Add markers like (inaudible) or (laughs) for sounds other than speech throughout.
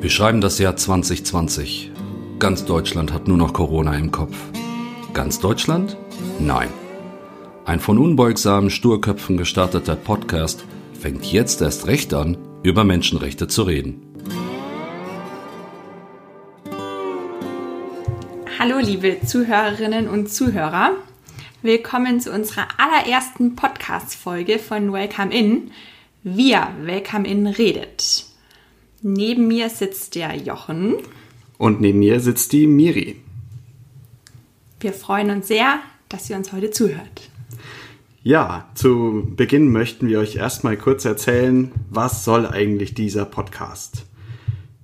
Wir schreiben das Jahr 2020. Ganz Deutschland hat nur noch Corona im Kopf. Ganz Deutschland? Nein. Ein von unbeugsamen Sturköpfen gestarteter Podcast fängt jetzt erst recht an, über Menschenrechte zu reden. Hallo liebe Zuhörerinnen und Zuhörer. Willkommen zu unserer allerersten Podcast-Folge von Welcome In. Wir, Welcome In, redet. Neben mir sitzt der Jochen. Und neben mir sitzt die Miri. Wir freuen uns sehr, dass ihr uns heute zuhört. Ja, zu Beginn möchten wir euch erstmal kurz erzählen, was soll eigentlich dieser Podcast?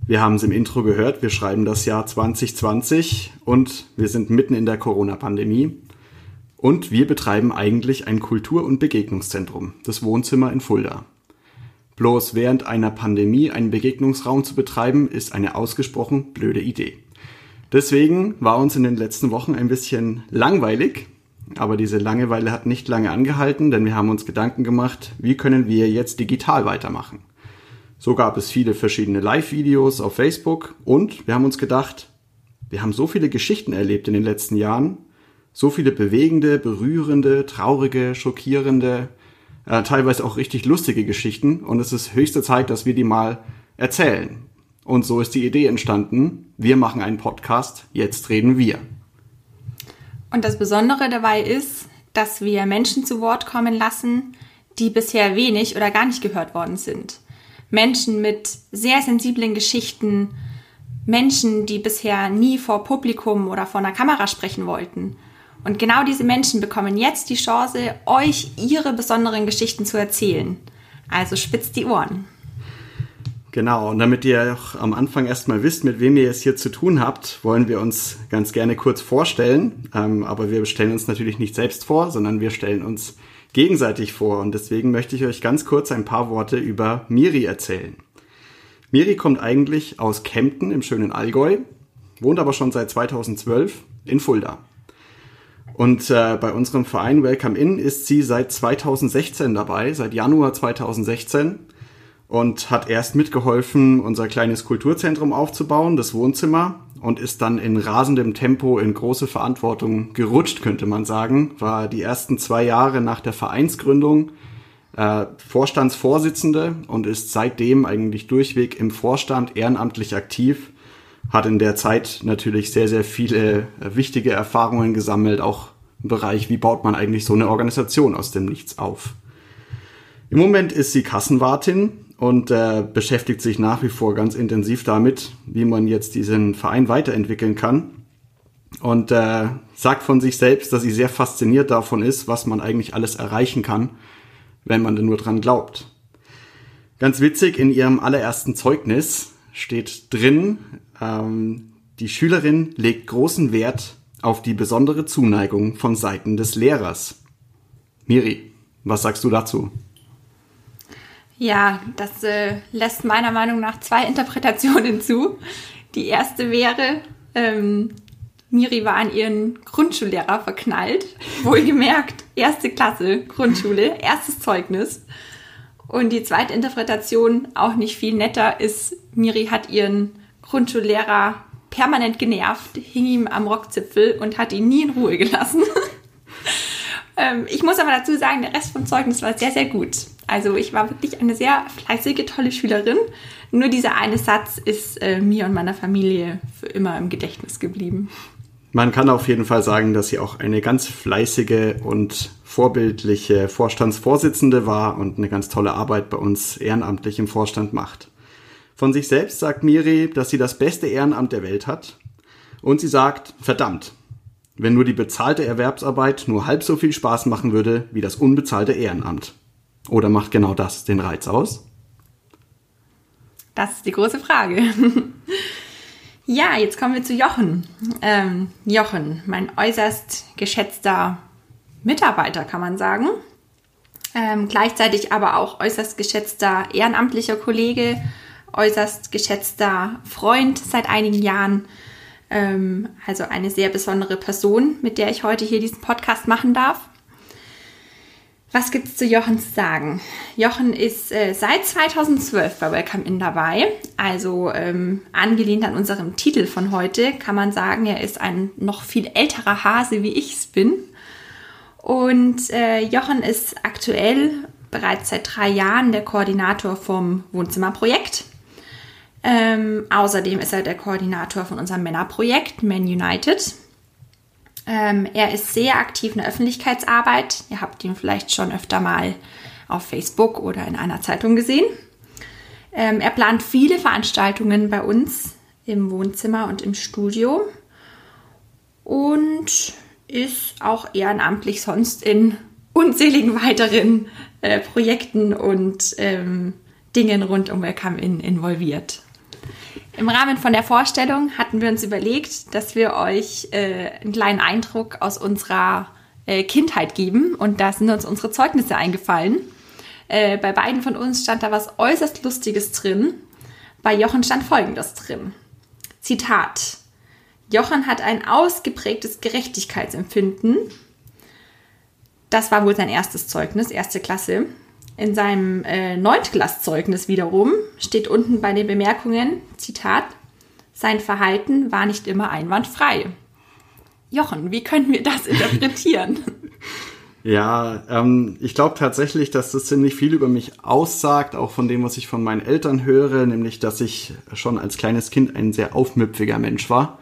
Wir haben es im Intro gehört, wir schreiben das Jahr 2020 und wir sind mitten in der Corona-Pandemie. Und wir betreiben eigentlich ein Kultur- und Begegnungszentrum, das Wohnzimmer in Fulda. Bloß während einer Pandemie einen Begegnungsraum zu betreiben, ist eine ausgesprochen blöde Idee. Deswegen war uns in den letzten Wochen ein bisschen langweilig, aber diese Langeweile hat nicht lange angehalten, denn wir haben uns Gedanken gemacht, wie können wir jetzt digital weitermachen. So gab es viele verschiedene Live-Videos auf Facebook und wir haben uns gedacht, wir haben so viele Geschichten erlebt in den letzten Jahren, so viele bewegende, berührende, traurige, schockierende, äh, teilweise auch richtig lustige Geschichten und es ist höchste Zeit, dass wir die mal erzählen. Und so ist die Idee entstanden, wir machen einen Podcast, jetzt reden wir. Und das Besondere dabei ist, dass wir Menschen zu Wort kommen lassen, die bisher wenig oder gar nicht gehört worden sind. Menschen mit sehr sensiblen Geschichten, Menschen, die bisher nie vor Publikum oder vor einer Kamera sprechen wollten. Und genau diese Menschen bekommen jetzt die Chance, euch ihre besonderen Geschichten zu erzählen. Also spitzt die Ohren. Genau, und damit ihr auch am Anfang erstmal wisst, mit wem ihr es hier zu tun habt, wollen wir uns ganz gerne kurz vorstellen. Ähm, aber wir stellen uns natürlich nicht selbst vor, sondern wir stellen uns gegenseitig vor. Und deswegen möchte ich euch ganz kurz ein paar Worte über Miri erzählen. Miri kommt eigentlich aus Kempten im schönen Allgäu, wohnt aber schon seit 2012 in Fulda. Und äh, bei unserem Verein Welcome In ist sie seit 2016 dabei, seit Januar 2016 und hat erst mitgeholfen, unser kleines Kulturzentrum aufzubauen, das Wohnzimmer, und ist dann in rasendem Tempo in große Verantwortung gerutscht, könnte man sagen. War die ersten zwei Jahre nach der Vereinsgründung äh, Vorstandsvorsitzende und ist seitdem eigentlich durchweg im Vorstand ehrenamtlich aktiv hat in der Zeit natürlich sehr, sehr viele äh, wichtige Erfahrungen gesammelt, auch im Bereich, wie baut man eigentlich so eine Organisation aus dem Nichts auf. Im Moment ist sie Kassenwartin und äh, beschäftigt sich nach wie vor ganz intensiv damit, wie man jetzt diesen Verein weiterentwickeln kann. Und äh, sagt von sich selbst, dass sie sehr fasziniert davon ist, was man eigentlich alles erreichen kann, wenn man denn nur dran glaubt. Ganz witzig, in ihrem allerersten Zeugnis steht drin, ähm, die Schülerin legt großen Wert auf die besondere Zuneigung von Seiten des Lehrers. Miri, was sagst du dazu? Ja, das äh, lässt meiner Meinung nach zwei Interpretationen (laughs) zu. Die erste wäre, ähm, Miri war an ihren Grundschullehrer verknallt. (laughs) Wohlgemerkt, erste Klasse, Grundschule, (laughs) erstes Zeugnis. Und die zweite Interpretation, auch nicht viel netter, ist, Miri hat ihren Grundschullehrer permanent genervt, hing ihm am Rockzipfel und hat ihn nie in Ruhe gelassen. (laughs) ähm, ich muss aber dazu sagen, der Rest vom Zeugnis war sehr, sehr gut. Also ich war wirklich eine sehr fleißige, tolle Schülerin. Nur dieser eine Satz ist äh, mir und meiner Familie für immer im Gedächtnis geblieben. Man kann auf jeden Fall sagen, dass sie auch eine ganz fleißige und vorbildliche Vorstandsvorsitzende war und eine ganz tolle Arbeit bei uns ehrenamtlich im Vorstand macht. Von sich selbst sagt Miri, dass sie das beste Ehrenamt der Welt hat. Und sie sagt, verdammt, wenn nur die bezahlte Erwerbsarbeit nur halb so viel Spaß machen würde wie das unbezahlte Ehrenamt. Oder macht genau das den Reiz aus? Das ist die große Frage. (laughs) ja, jetzt kommen wir zu Jochen. Ähm, Jochen, mein äußerst geschätzter Mitarbeiter, kann man sagen. Ähm, gleichzeitig aber auch äußerst geschätzter ehrenamtlicher Kollege äußerst geschätzter Freund seit einigen Jahren. Ähm, also eine sehr besondere Person, mit der ich heute hier diesen Podcast machen darf. Was gibt es zu Jochen zu sagen? Jochen ist äh, seit 2012 bei Welcome In dabei. Also ähm, angelehnt an unserem Titel von heute kann man sagen, er ist ein noch viel älterer Hase, wie ich es bin. Und äh, Jochen ist aktuell bereits seit drei Jahren der Koordinator vom Wohnzimmerprojekt. Ähm, außerdem ist er der Koordinator von unserem Männerprojekt Men United. Ähm, er ist sehr aktiv in der Öffentlichkeitsarbeit. Ihr habt ihn vielleicht schon öfter mal auf Facebook oder in einer Zeitung gesehen. Ähm, er plant viele Veranstaltungen bei uns im Wohnzimmer und im Studio und ist auch ehrenamtlich sonst in unzähligen weiteren äh, Projekten und ähm, Dingen rund um Welcome In involviert. Im Rahmen von der Vorstellung hatten wir uns überlegt, dass wir euch äh, einen kleinen Eindruck aus unserer äh, Kindheit geben und da sind uns unsere Zeugnisse eingefallen. Äh, bei beiden von uns stand da was äußerst Lustiges drin. Bei Jochen stand Folgendes drin. Zitat. Jochen hat ein ausgeprägtes Gerechtigkeitsempfinden. Das war wohl sein erstes Zeugnis, erste Klasse. In seinem äh, Neuntklasszeugnis wiederum steht unten bei den Bemerkungen, Zitat, sein Verhalten war nicht immer einwandfrei. Jochen, wie können wir das interpretieren? (laughs) Ja, ähm, ich glaube tatsächlich, dass das ziemlich viel über mich aussagt, auch von dem, was ich von meinen Eltern höre, nämlich, dass ich schon als kleines Kind ein sehr aufmüpfiger Mensch war.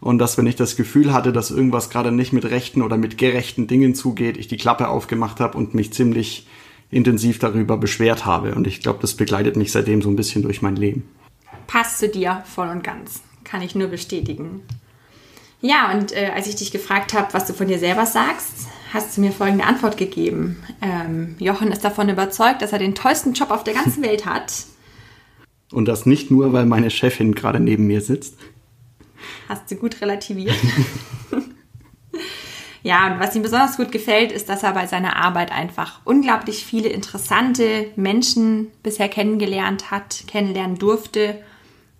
Und dass, wenn ich das Gefühl hatte, dass irgendwas gerade nicht mit rechten oder mit gerechten Dingen zugeht, ich die Klappe aufgemacht habe und mich ziemlich intensiv darüber beschwert habe. Und ich glaube, das begleitet mich seitdem so ein bisschen durch mein Leben. Passt zu dir voll und ganz. Kann ich nur bestätigen. Ja, und äh, als ich dich gefragt habe, was du von dir selber sagst, hast du mir folgende Antwort gegeben. Ähm, Jochen ist davon überzeugt, dass er den tollsten Job auf der ganzen (laughs) Welt hat. Und das nicht nur, weil meine Chefin gerade neben mir sitzt. Hast du gut relativiert. (laughs) Ja, und was ihm besonders gut gefällt, ist, dass er bei seiner Arbeit einfach unglaublich viele interessante Menschen bisher kennengelernt hat, kennenlernen durfte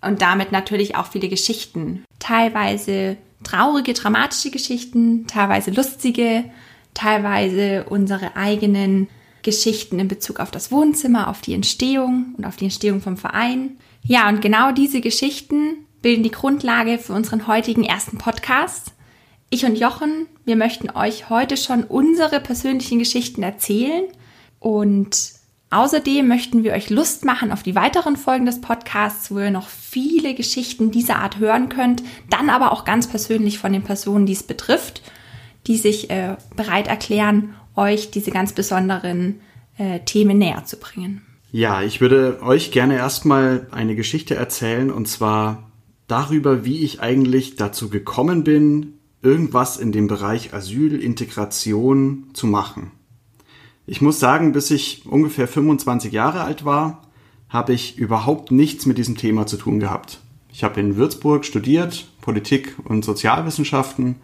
und damit natürlich auch viele Geschichten. Teilweise traurige, dramatische Geschichten, teilweise lustige, teilweise unsere eigenen Geschichten in Bezug auf das Wohnzimmer, auf die Entstehung und auf die Entstehung vom Verein. Ja, und genau diese Geschichten bilden die Grundlage für unseren heutigen ersten Podcast. Ich und Jochen, wir möchten euch heute schon unsere persönlichen Geschichten erzählen und außerdem möchten wir euch Lust machen auf die weiteren Folgen des Podcasts, wo ihr noch viele Geschichten dieser Art hören könnt, dann aber auch ganz persönlich von den Personen, die es betrifft, die sich äh, bereit erklären, euch diese ganz besonderen äh, Themen näher zu bringen. Ja, ich würde euch gerne erstmal eine Geschichte erzählen und zwar darüber, wie ich eigentlich dazu gekommen bin, irgendwas in dem Bereich Asyl, Integration zu machen. Ich muss sagen, bis ich ungefähr 25 Jahre alt war, habe ich überhaupt nichts mit diesem Thema zu tun gehabt. Ich habe in Würzburg studiert, Politik und Sozialwissenschaften.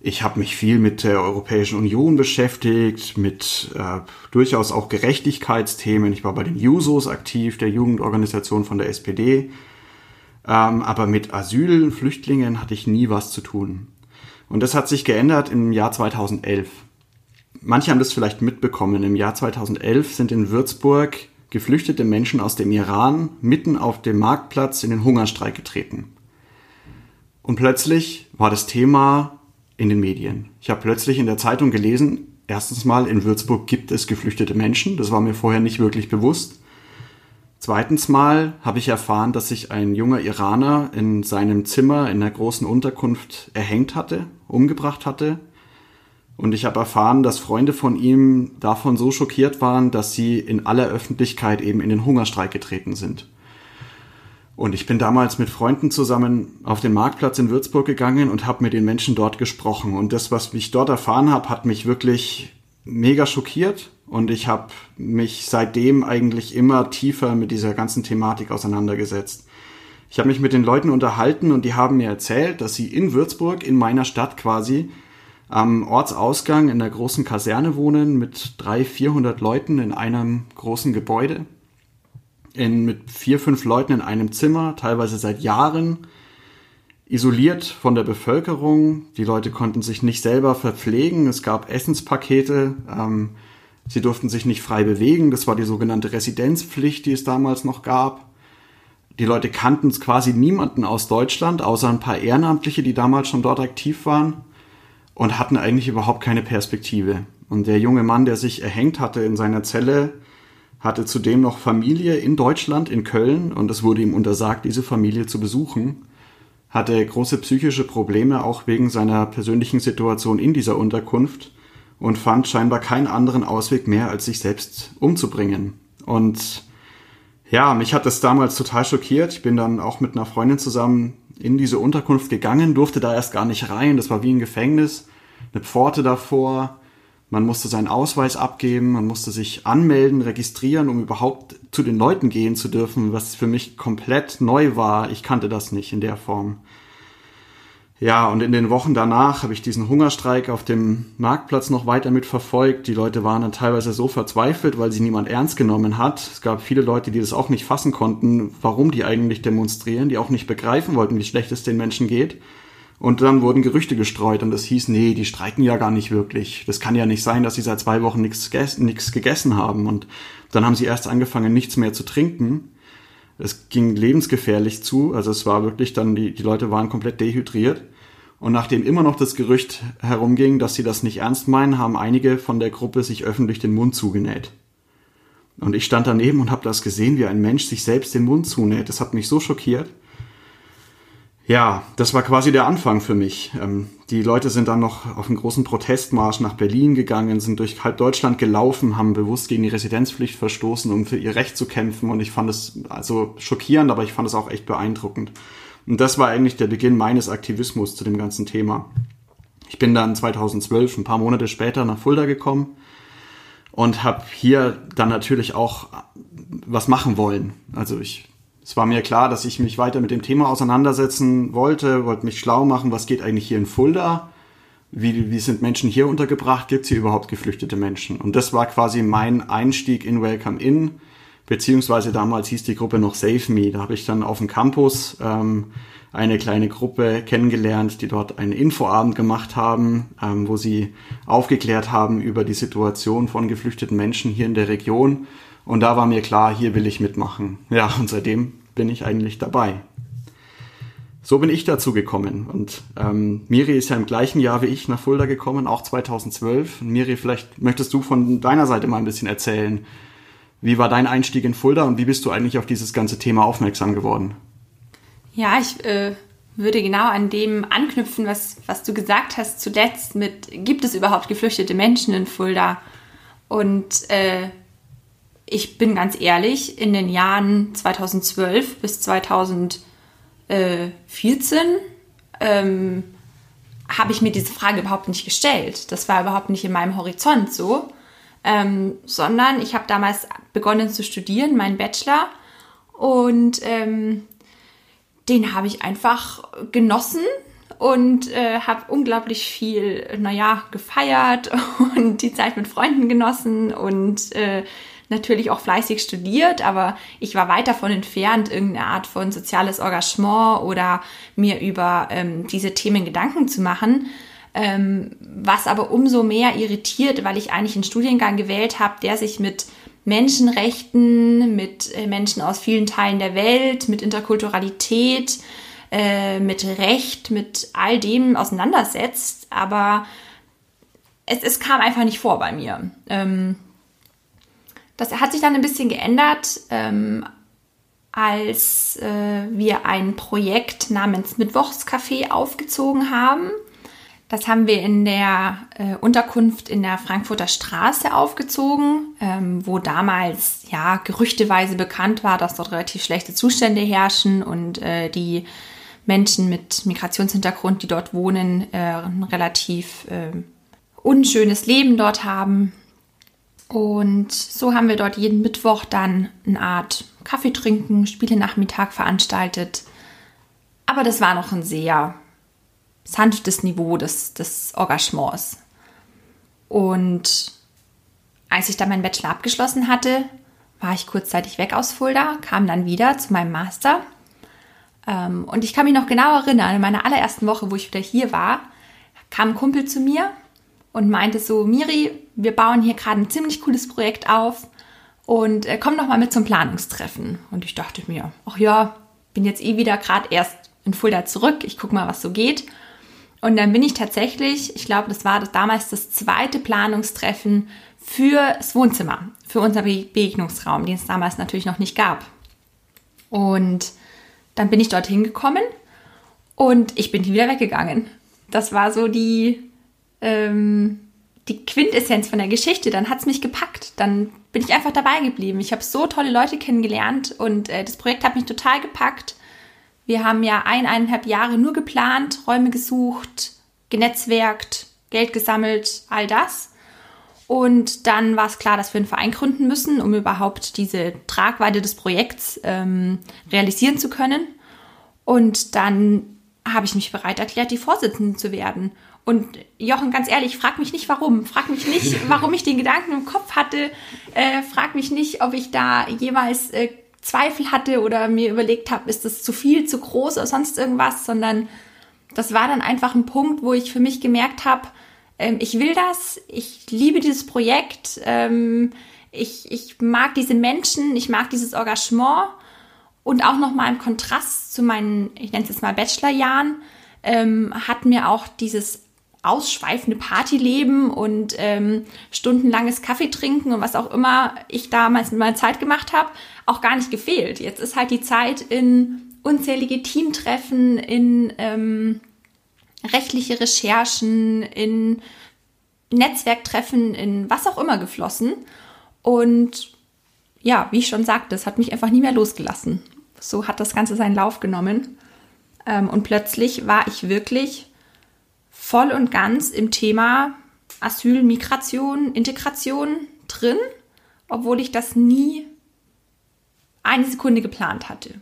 Ich habe mich viel mit der Europäischen Union beschäftigt, mit äh, durchaus auch Gerechtigkeitsthemen. Ich war bei den Jusos aktiv, der Jugendorganisation von der SPD. Ähm, aber mit Asyl, Flüchtlingen hatte ich nie was zu tun. Und das hat sich geändert im Jahr 2011. Manche haben das vielleicht mitbekommen. Im Jahr 2011 sind in Würzburg geflüchtete Menschen aus dem Iran mitten auf dem Marktplatz in den Hungerstreik getreten. Und plötzlich war das Thema in den Medien. Ich habe plötzlich in der Zeitung gelesen, erstens mal in Würzburg gibt es geflüchtete Menschen, das war mir vorher nicht wirklich bewusst. Zweitens mal habe ich erfahren, dass sich ein junger Iraner in seinem Zimmer in der großen Unterkunft erhängt hatte, umgebracht hatte. Und ich habe erfahren, dass Freunde von ihm davon so schockiert waren, dass sie in aller Öffentlichkeit eben in den Hungerstreik getreten sind. Und ich bin damals mit Freunden zusammen auf den Marktplatz in Würzburg gegangen und habe mit den Menschen dort gesprochen. Und das, was ich dort erfahren habe, hat mich wirklich mega schockiert und ich habe mich seitdem eigentlich immer tiefer mit dieser ganzen Thematik auseinandergesetzt. Ich habe mich mit den Leuten unterhalten und die haben mir erzählt, dass sie in Würzburg, in meiner Stadt quasi, am Ortsausgang in der großen Kaserne wohnen mit drei, vierhundert Leuten in einem großen Gebäude, in, mit vier, fünf Leuten in einem Zimmer, teilweise seit Jahren, isoliert von der Bevölkerung. Die Leute konnten sich nicht selber verpflegen. Es gab Essenspakete. Ähm, Sie durften sich nicht frei bewegen. Das war die sogenannte Residenzpflicht, die es damals noch gab. Die Leute kannten quasi niemanden aus Deutschland, außer ein paar Ehrenamtliche, die damals schon dort aktiv waren und hatten eigentlich überhaupt keine Perspektive. Und der junge Mann, der sich erhängt hatte in seiner Zelle, hatte zudem noch Familie in Deutschland, in Köln, und es wurde ihm untersagt, diese Familie zu besuchen, hatte große psychische Probleme, auch wegen seiner persönlichen Situation in dieser Unterkunft und fand scheinbar keinen anderen Ausweg mehr, als sich selbst umzubringen. Und ja, mich hat das damals total schockiert. Ich bin dann auch mit einer Freundin zusammen in diese Unterkunft gegangen, durfte da erst gar nicht rein. Das war wie ein Gefängnis. Eine Pforte davor. Man musste seinen Ausweis abgeben, man musste sich anmelden, registrieren, um überhaupt zu den Leuten gehen zu dürfen, was für mich komplett neu war. Ich kannte das nicht in der Form. Ja, und in den Wochen danach habe ich diesen Hungerstreik auf dem Marktplatz noch weiter mitverfolgt. Die Leute waren dann teilweise so verzweifelt, weil sie niemand ernst genommen hat. Es gab viele Leute, die das auch nicht fassen konnten, warum die eigentlich demonstrieren, die auch nicht begreifen wollten, wie schlecht es den Menschen geht. Und dann wurden Gerüchte gestreut und es hieß, nee, die streiken ja gar nicht wirklich. Das kann ja nicht sein, dass sie seit zwei Wochen nichts, gegessen haben. Und dann haben sie erst angefangen, nichts mehr zu trinken es ging lebensgefährlich zu. Also es war wirklich dann, die, die Leute waren komplett dehydriert. Und nachdem immer noch das Gerücht herumging, dass sie das nicht ernst meinen, haben einige von der Gruppe sich öffentlich den Mund zugenäht. Und ich stand daneben und habe das gesehen, wie ein Mensch sich selbst den Mund zunäht. Das hat mich so schockiert. Ja, das war quasi der Anfang für mich. Ähm, die Leute sind dann noch auf einen großen Protestmarsch nach Berlin gegangen, sind durch halb Deutschland gelaufen, haben bewusst gegen die Residenzpflicht verstoßen, um für ihr Recht zu kämpfen. Und ich fand es also schockierend, aber ich fand es auch echt beeindruckend. Und das war eigentlich der Beginn meines Aktivismus zu dem ganzen Thema. Ich bin dann 2012, ein paar Monate später, nach Fulda gekommen und habe hier dann natürlich auch was machen wollen. Also ich es war mir klar, dass ich mich weiter mit dem Thema auseinandersetzen wollte, wollte mich schlau machen, was geht eigentlich hier in Fulda, wie, wie sind Menschen hier untergebracht, gibt es hier überhaupt geflüchtete Menschen? Und das war quasi mein Einstieg in Welcome In, beziehungsweise damals hieß die Gruppe noch Save Me. Da habe ich dann auf dem Campus ähm, eine kleine Gruppe kennengelernt, die dort einen Infoabend gemacht haben, ähm, wo sie aufgeklärt haben über die Situation von geflüchteten Menschen hier in der Region und da war mir klar, hier will ich mitmachen. Ja, und seitdem bin ich eigentlich dabei. So bin ich dazu gekommen. Und ähm, Miri ist ja im gleichen Jahr wie ich nach Fulda gekommen, auch 2012. Und Miri, vielleicht möchtest du von deiner Seite mal ein bisschen erzählen. Wie war dein Einstieg in Fulda und wie bist du eigentlich auf dieses ganze Thema aufmerksam geworden? Ja, ich äh, würde genau an dem anknüpfen, was, was du gesagt hast zuletzt mit, gibt es überhaupt geflüchtete Menschen in Fulda? Und äh, ich bin ganz ehrlich, in den Jahren 2012 bis 2014 ähm, habe ich mir diese Frage überhaupt nicht gestellt. Das war überhaupt nicht in meinem Horizont so, ähm, sondern ich habe damals begonnen zu studieren, meinen Bachelor, und ähm, den habe ich einfach genossen und äh, habe unglaublich viel, naja, gefeiert (laughs) und die Zeit mit Freunden genossen und äh, natürlich auch fleißig studiert, aber ich war weit davon entfernt, irgendeine Art von soziales Engagement oder mir über ähm, diese Themen Gedanken zu machen. Ähm, was aber umso mehr irritiert, weil ich eigentlich einen Studiengang gewählt habe, der sich mit Menschenrechten, mit äh, Menschen aus vielen Teilen der Welt, mit Interkulturalität, äh, mit Recht, mit all dem auseinandersetzt. Aber es, es kam einfach nicht vor bei mir. Ähm, das hat sich dann ein bisschen geändert, ähm, als äh, wir ein Projekt namens Mittwochscafé aufgezogen haben. Das haben wir in der äh, Unterkunft in der Frankfurter Straße aufgezogen, ähm, wo damals ja gerüchteweise bekannt war, dass dort relativ schlechte Zustände herrschen und äh, die Menschen mit Migrationshintergrund, die dort wohnen, äh, ein relativ äh, unschönes Leben dort haben. Und so haben wir dort jeden Mittwoch dann eine Art Kaffee trinken, Spielenachmittag veranstaltet. Aber das war noch ein sehr sanftes Niveau des, des Engagements. Und als ich dann meinen Bachelor abgeschlossen hatte, war ich kurzzeitig weg aus Fulda, kam dann wieder zu meinem Master. Ähm, und ich kann mich noch genau erinnern, in meiner allerersten Woche, wo ich wieder hier war, kam ein Kumpel zu mir und meinte so, Miri, wir bauen hier gerade ein ziemlich cooles Projekt auf und äh, komm doch mal mit zum Planungstreffen. Und ich dachte mir, ach ja, bin jetzt eh wieder gerade erst in Fulda zurück, ich guck mal, was so geht. Und dann bin ich tatsächlich, ich glaube, das war das, damals das zweite Planungstreffen für das Wohnzimmer, für unser Begegnungsraum, den es damals natürlich noch nicht gab. Und dann bin ich dorthin gekommen und ich bin wieder weggegangen. Das war so die, ähm, die Quintessenz von der Geschichte. Dann hat es mich gepackt. Dann bin ich einfach dabei geblieben. Ich habe so tolle Leute kennengelernt und äh, das Projekt hat mich total gepackt. Wir haben ja eineinhalb Jahre nur geplant, Räume gesucht, genetzwerkt, Geld gesammelt, all das. Und dann war es klar, dass wir einen Verein gründen müssen, um überhaupt diese Tragweite des Projekts ähm, realisieren zu können. Und dann habe ich mich bereit erklärt, die Vorsitzende zu werden. Und Jochen, ganz ehrlich, frag mich nicht warum. Frag mich nicht, (laughs) warum ich den Gedanken im Kopf hatte. Äh, frag mich nicht, ob ich da jemals äh, Zweifel hatte oder mir überlegt habe, ist das zu viel, zu groß oder sonst irgendwas, sondern das war dann einfach ein Punkt, wo ich für mich gemerkt habe, ähm, ich will das, ich liebe dieses Projekt, ähm, ich, ich mag diese Menschen, ich mag dieses Engagement und auch nochmal im Kontrast zu meinen, ich nenne es jetzt mal Bachelorjahren, ähm, hat mir auch dieses ausschweifende Partyleben und ähm, stundenlanges Kaffee trinken und was auch immer ich damals in meiner Zeit gemacht habe, auch gar nicht gefehlt. Jetzt ist halt die Zeit in unzählige Teamtreffen, in ähm, rechtliche Recherchen, in Netzwerktreffen, in was auch immer geflossen. Und ja, wie ich schon sagte, es hat mich einfach nie mehr losgelassen. So hat das Ganze seinen Lauf genommen. Ähm, und plötzlich war ich wirklich voll und ganz im Thema Asyl, Migration, Integration drin, obwohl ich das nie eine Sekunde geplant hatte.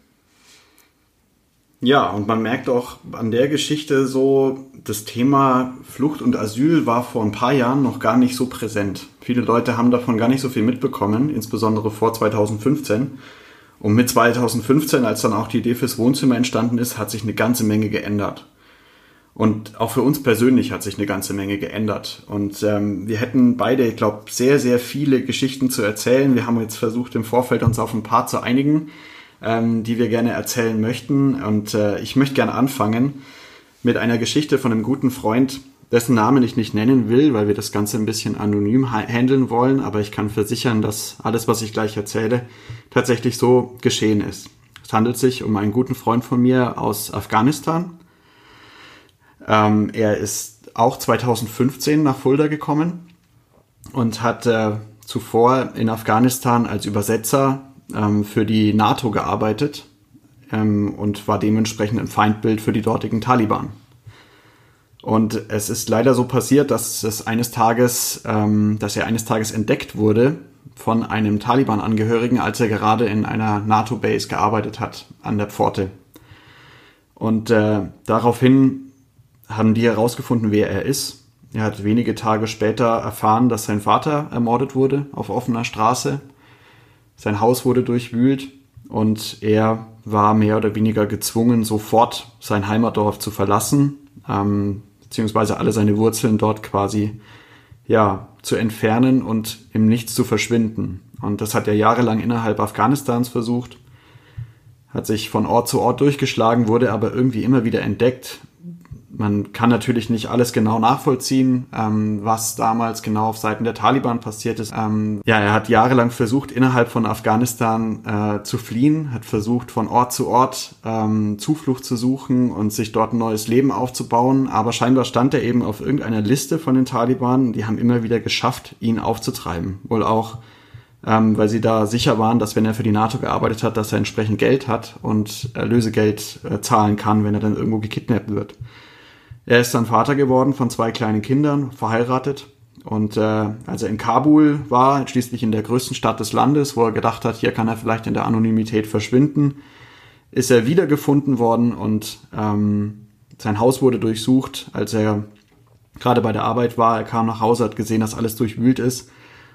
Ja, und man merkt auch an der Geschichte so, das Thema Flucht und Asyl war vor ein paar Jahren noch gar nicht so präsent. Viele Leute haben davon gar nicht so viel mitbekommen, insbesondere vor 2015. Und mit 2015, als dann auch die Idee fürs Wohnzimmer entstanden ist, hat sich eine ganze Menge geändert. Und auch für uns persönlich hat sich eine ganze Menge geändert. Und ähm, wir hätten beide, ich glaube, sehr, sehr viele Geschichten zu erzählen. Wir haben jetzt versucht, im Vorfeld uns auf ein paar zu einigen, ähm, die wir gerne erzählen möchten. Und äh, ich möchte gerne anfangen mit einer Geschichte von einem guten Freund, dessen Namen ich nicht nennen will, weil wir das Ganze ein bisschen anonym handeln wollen. Aber ich kann versichern, dass alles, was ich gleich erzähle, tatsächlich so geschehen ist. Es handelt sich um einen guten Freund von mir aus Afghanistan ähm, er ist auch 2015 nach Fulda gekommen und hat äh, zuvor in Afghanistan als Übersetzer ähm, für die NATO gearbeitet ähm, und war dementsprechend ein Feindbild für die dortigen Taliban. Und es ist leider so passiert, dass es eines Tages, ähm, dass er eines Tages entdeckt wurde von einem Taliban-Angehörigen, als er gerade in einer NATO-Base gearbeitet hat an der Pforte. Und äh, daraufhin haben die herausgefunden, wer er ist. Er hat wenige Tage später erfahren, dass sein Vater ermordet wurde auf offener Straße. Sein Haus wurde durchwühlt und er war mehr oder weniger gezwungen, sofort sein Heimatdorf zu verlassen, ähm, beziehungsweise alle seine Wurzeln dort quasi ja, zu entfernen und im Nichts zu verschwinden. Und das hat er jahrelang innerhalb Afghanistans versucht, hat sich von Ort zu Ort durchgeschlagen, wurde aber irgendwie immer wieder entdeckt, man kann natürlich nicht alles genau nachvollziehen, ähm, was damals genau auf Seiten der Taliban passiert ist. Ähm, ja, er hat jahrelang versucht, innerhalb von Afghanistan äh, zu fliehen, hat versucht, von Ort zu Ort ähm, Zuflucht zu suchen und sich dort ein neues Leben aufzubauen. Aber scheinbar stand er eben auf irgendeiner Liste von den Taliban. Die haben immer wieder geschafft, ihn aufzutreiben. Wohl auch ähm, weil sie da sicher waren, dass wenn er für die NATO gearbeitet hat, dass er entsprechend Geld hat und Lösegeld äh, zahlen kann, wenn er dann irgendwo gekidnappt wird. Er ist dann Vater geworden von zwei kleinen Kindern, verheiratet. Und äh, als er in Kabul war, schließlich in der größten Stadt des Landes, wo er gedacht hat, hier kann er vielleicht in der Anonymität verschwinden, ist er wiedergefunden worden und ähm, sein Haus wurde durchsucht, als er gerade bei der Arbeit war. Er kam nach Hause, hat gesehen, dass alles durchwühlt ist.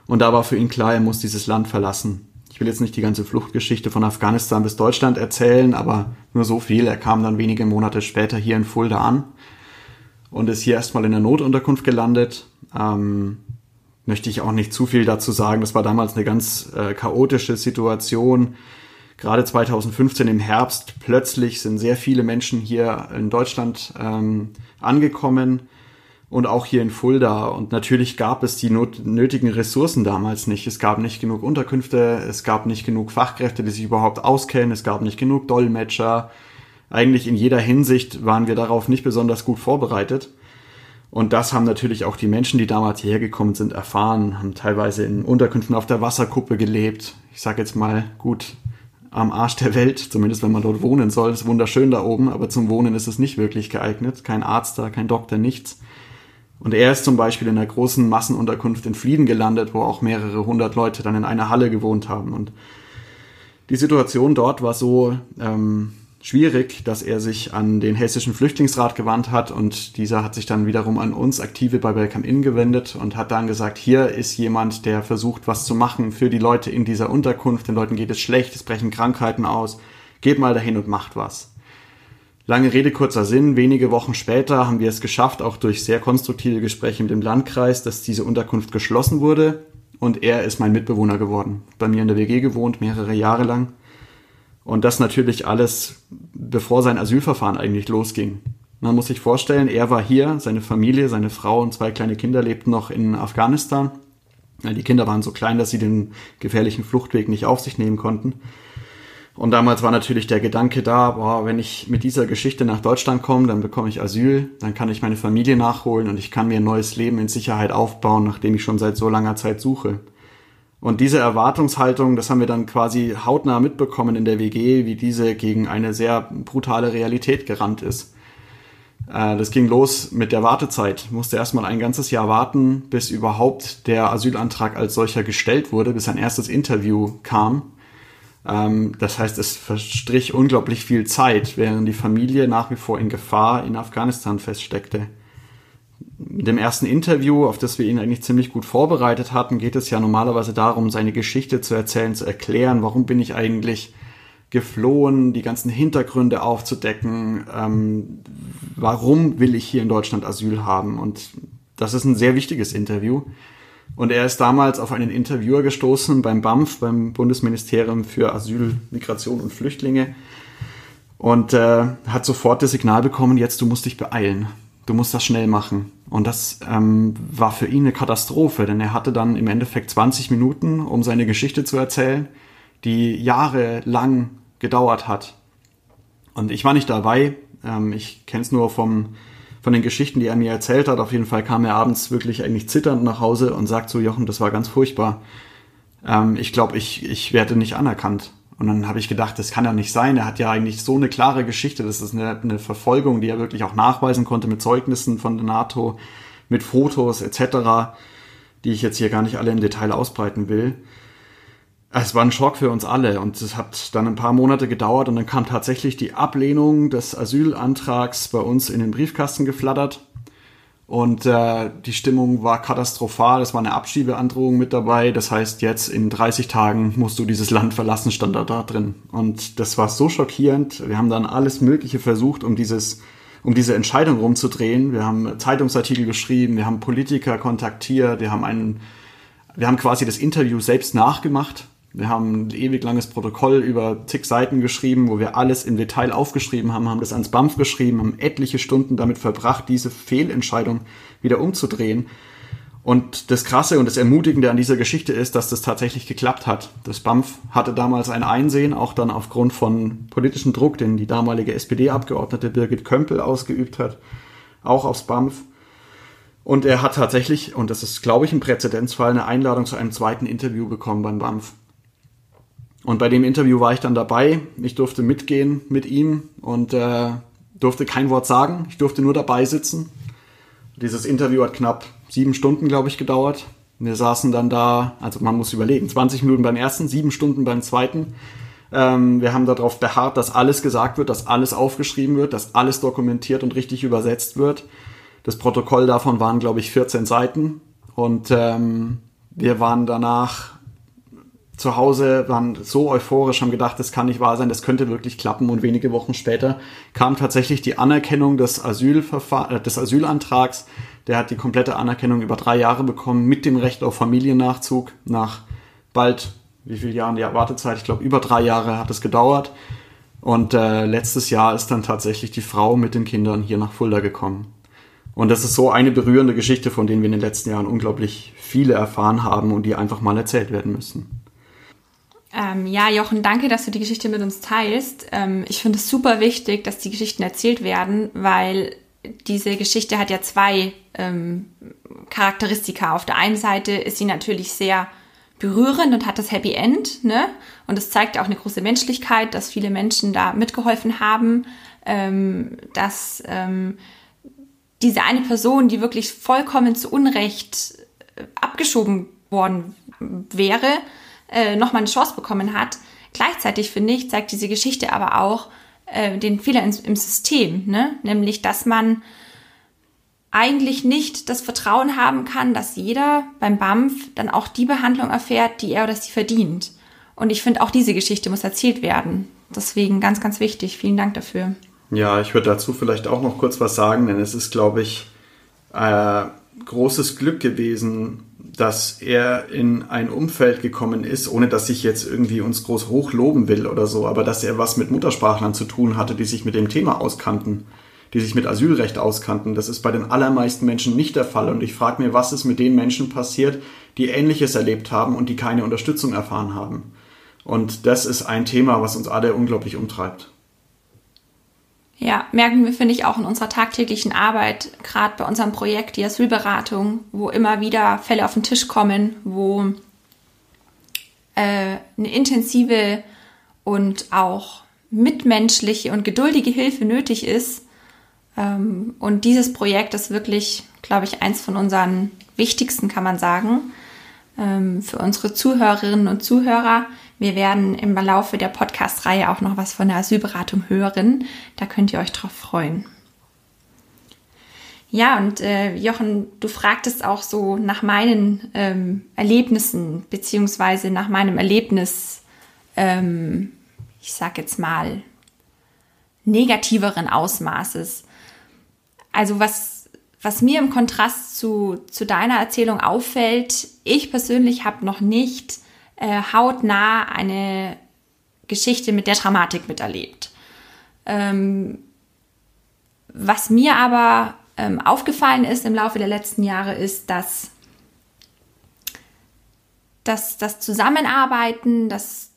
Und da war für ihn klar, er muss dieses Land verlassen. Ich will jetzt nicht die ganze Fluchtgeschichte von Afghanistan bis Deutschland erzählen, aber nur so viel. Er kam dann wenige Monate später hier in Fulda an und ist hier erstmal in der Notunterkunft gelandet. Ähm, möchte ich auch nicht zu viel dazu sagen. Das war damals eine ganz äh, chaotische Situation. Gerade 2015 im Herbst plötzlich sind sehr viele Menschen hier in Deutschland ähm, angekommen und auch hier in Fulda. Und natürlich gab es die not nötigen Ressourcen damals nicht. Es gab nicht genug Unterkünfte, es gab nicht genug Fachkräfte, die sich überhaupt auskennen, es gab nicht genug Dolmetscher. Eigentlich in jeder Hinsicht waren wir darauf nicht besonders gut vorbereitet. Und das haben natürlich auch die Menschen, die damals hierher gekommen sind, erfahren, haben teilweise in Unterkünften auf der Wasserkuppe gelebt. Ich sage jetzt mal gut am Arsch der Welt, zumindest wenn man dort wohnen soll. Es ist wunderschön da oben, aber zum Wohnen ist es nicht wirklich geeignet. Kein Arzt da, kein Doktor, nichts. Und er ist zum Beispiel in einer großen Massenunterkunft in Flieden gelandet, wo auch mehrere hundert Leute dann in einer Halle gewohnt haben. Und die Situation dort war so, ähm, schwierig, dass er sich an den Hessischen Flüchtlingsrat gewandt hat und dieser hat sich dann wiederum an uns Aktive bei Welcome In gewendet und hat dann gesagt, hier ist jemand, der versucht, was zu machen für die Leute in dieser Unterkunft. Den Leuten geht es schlecht, es brechen Krankheiten aus. Geht mal dahin und macht was. Lange Rede, kurzer Sinn. Wenige Wochen später haben wir es geschafft, auch durch sehr konstruktive Gespräche mit dem Landkreis, dass diese Unterkunft geschlossen wurde. Und er ist mein Mitbewohner geworden. Bei mir in der WG gewohnt, mehrere Jahre lang. Und das natürlich alles, bevor sein Asylverfahren eigentlich losging. Man muss sich vorstellen, er war hier, seine Familie, seine Frau und zwei kleine Kinder lebten noch in Afghanistan. Die Kinder waren so klein, dass sie den gefährlichen Fluchtweg nicht auf sich nehmen konnten. Und damals war natürlich der Gedanke da, boah, wenn ich mit dieser Geschichte nach Deutschland komme, dann bekomme ich Asyl, dann kann ich meine Familie nachholen und ich kann mir ein neues Leben in Sicherheit aufbauen, nachdem ich schon seit so langer Zeit suche. Und diese Erwartungshaltung, das haben wir dann quasi hautnah mitbekommen in der WG, wie diese gegen eine sehr brutale Realität gerannt ist. Äh, das ging los mit der Wartezeit. Musste erstmal ein ganzes Jahr warten, bis überhaupt der Asylantrag als solcher gestellt wurde, bis ein erstes Interview kam. Ähm, das heißt, es verstrich unglaublich viel Zeit, während die Familie nach wie vor in Gefahr in Afghanistan feststeckte dem ersten Interview, auf das wir ihn eigentlich ziemlich gut vorbereitet hatten, geht es ja normalerweise darum, seine Geschichte zu erzählen, zu erklären, warum bin ich eigentlich geflohen, die ganzen Hintergründe aufzudecken, ähm, warum will ich hier in Deutschland Asyl haben. Und das ist ein sehr wichtiges Interview. Und er ist damals auf einen Interviewer gestoßen beim BAMF, beim Bundesministerium für Asyl, Migration und Flüchtlinge, und äh, hat sofort das Signal bekommen, jetzt du musst dich beeilen du musst das schnell machen. Und das ähm, war für ihn eine Katastrophe, denn er hatte dann im Endeffekt 20 Minuten, um seine Geschichte zu erzählen, die jahrelang gedauert hat. Und ich war nicht dabei. Ähm, ich kenne es nur vom, von den Geschichten, die er mir erzählt hat. Auf jeden Fall kam er abends wirklich eigentlich zitternd nach Hause und sagt so, Jochen, das war ganz furchtbar. Ähm, ich glaube, ich, ich werde nicht anerkannt. Und dann habe ich gedacht, das kann ja nicht sein. Er hat ja eigentlich so eine klare Geschichte. Das ist eine, eine Verfolgung, die er wirklich auch nachweisen konnte mit Zeugnissen von der NATO, mit Fotos etc., die ich jetzt hier gar nicht alle im Detail ausbreiten will. Es war ein Schock für uns alle und es hat dann ein paar Monate gedauert und dann kam tatsächlich die Ablehnung des Asylantrags bei uns in den Briefkasten geflattert. Und äh, die Stimmung war katastrophal. Es war eine Abschiebeandrohung mit dabei. Das heißt, jetzt in 30 Tagen musst du dieses Land verlassen, stand da, da drin. Und das war so schockierend. Wir haben dann alles Mögliche versucht, um dieses, um diese Entscheidung rumzudrehen. Wir haben Zeitungsartikel geschrieben, wir haben Politiker kontaktiert, wir haben einen, wir haben quasi das Interview selbst nachgemacht wir haben ein ewig langes Protokoll über zig Seiten geschrieben, wo wir alles im Detail aufgeschrieben haben, haben das ans BAMF geschrieben, haben etliche Stunden damit verbracht, diese Fehlentscheidung wieder umzudrehen. Und das Krasse und das Ermutigende an dieser Geschichte ist, dass das tatsächlich geklappt hat. Das BAMF hatte damals ein Einsehen, auch dann aufgrund von politischem Druck, den die damalige SPD-Abgeordnete Birgit Kömpel ausgeübt hat, auch aufs BAMF. Und er hat tatsächlich, und das ist, glaube ich, ein Präzedenzfall, eine Einladung zu einem zweiten Interview bekommen beim BAMF. Und bei dem Interview war ich dann dabei. Ich durfte mitgehen mit ihm und äh, durfte kein Wort sagen. Ich durfte nur dabei sitzen. Dieses Interview hat knapp sieben Stunden, glaube ich, gedauert. Wir saßen dann da, also man muss überlegen, 20 Minuten beim ersten, sieben Stunden beim zweiten. Ähm, wir haben darauf beharrt, dass alles gesagt wird, dass alles aufgeschrieben wird, dass alles dokumentiert und richtig übersetzt wird. Das Protokoll davon waren, glaube ich, 14 Seiten. Und ähm, wir waren danach zu Hause, waren so euphorisch, haben gedacht, das kann nicht wahr sein, das könnte wirklich klappen. Und wenige Wochen später kam tatsächlich die Anerkennung des, Asylverfahr äh, des Asylantrags. Der hat die komplette Anerkennung über drei Jahre bekommen mit dem Recht auf Familiennachzug nach bald, wie viele Jahren die Wartezeit? Ich glaube, über drei Jahre hat es gedauert. Und äh, letztes Jahr ist dann tatsächlich die Frau mit den Kindern hier nach Fulda gekommen. Und das ist so eine berührende Geschichte, von denen wir in den letzten Jahren unglaublich viele erfahren haben und die einfach mal erzählt werden müssen. Ähm, ja, Jochen, danke, dass du die Geschichte mit uns teilst. Ähm, ich finde es super wichtig, dass die Geschichten erzählt werden, weil diese Geschichte hat ja zwei ähm, Charakteristika. Auf der einen Seite ist sie natürlich sehr berührend und hat das Happy End, ne? Und es zeigt auch eine große Menschlichkeit, dass viele Menschen da mitgeholfen haben, ähm, dass ähm, diese eine Person, die wirklich vollkommen zu Unrecht äh, abgeschoben worden wäre, äh, nochmal eine Chance bekommen hat. Gleichzeitig, finde ich, zeigt diese Geschichte aber auch äh, den Fehler im, im System, ne? nämlich, dass man eigentlich nicht das Vertrauen haben kann, dass jeder beim BAMF dann auch die Behandlung erfährt, die er oder sie verdient. Und ich finde, auch diese Geschichte muss erzählt werden. Deswegen ganz, ganz wichtig. Vielen Dank dafür. Ja, ich würde dazu vielleicht auch noch kurz was sagen, denn es ist, glaube ich, äh, großes Glück gewesen, dass er in ein Umfeld gekommen ist, ohne dass ich jetzt irgendwie uns groß hochloben will oder so, aber dass er was mit Muttersprachlern zu tun hatte, die sich mit dem Thema auskannten, die sich mit Asylrecht auskannten. Das ist bei den allermeisten Menschen nicht der Fall und ich frage mir, was ist mit den Menschen passiert, die Ähnliches erlebt haben und die keine Unterstützung erfahren haben. Und das ist ein Thema, was uns alle unglaublich umtreibt. Ja, merken wir, finde ich, auch in unserer tagtäglichen Arbeit, gerade bei unserem Projekt, die Asylberatung, wo immer wieder Fälle auf den Tisch kommen, wo äh, eine intensive und auch mitmenschliche und geduldige Hilfe nötig ist. Ähm, und dieses Projekt ist wirklich, glaube ich, eins von unseren wichtigsten, kann man sagen, ähm, für unsere Zuhörerinnen und Zuhörer. Wir werden im Laufe der Podcast-Reihe auch noch was von der Asylberatung hören. Da könnt ihr euch drauf freuen. Ja, und äh, Jochen, du fragtest auch so nach meinen ähm, Erlebnissen, beziehungsweise nach meinem Erlebnis, ähm, ich sag jetzt mal, negativeren Ausmaßes. Also was, was mir im Kontrast zu, zu deiner Erzählung auffällt, ich persönlich habe noch nicht äh, hautnah eine Geschichte mit der Dramatik miterlebt. Ähm, was mir aber ähm, aufgefallen ist im Laufe der letzten Jahre, ist, dass, dass das Zusammenarbeiten, das,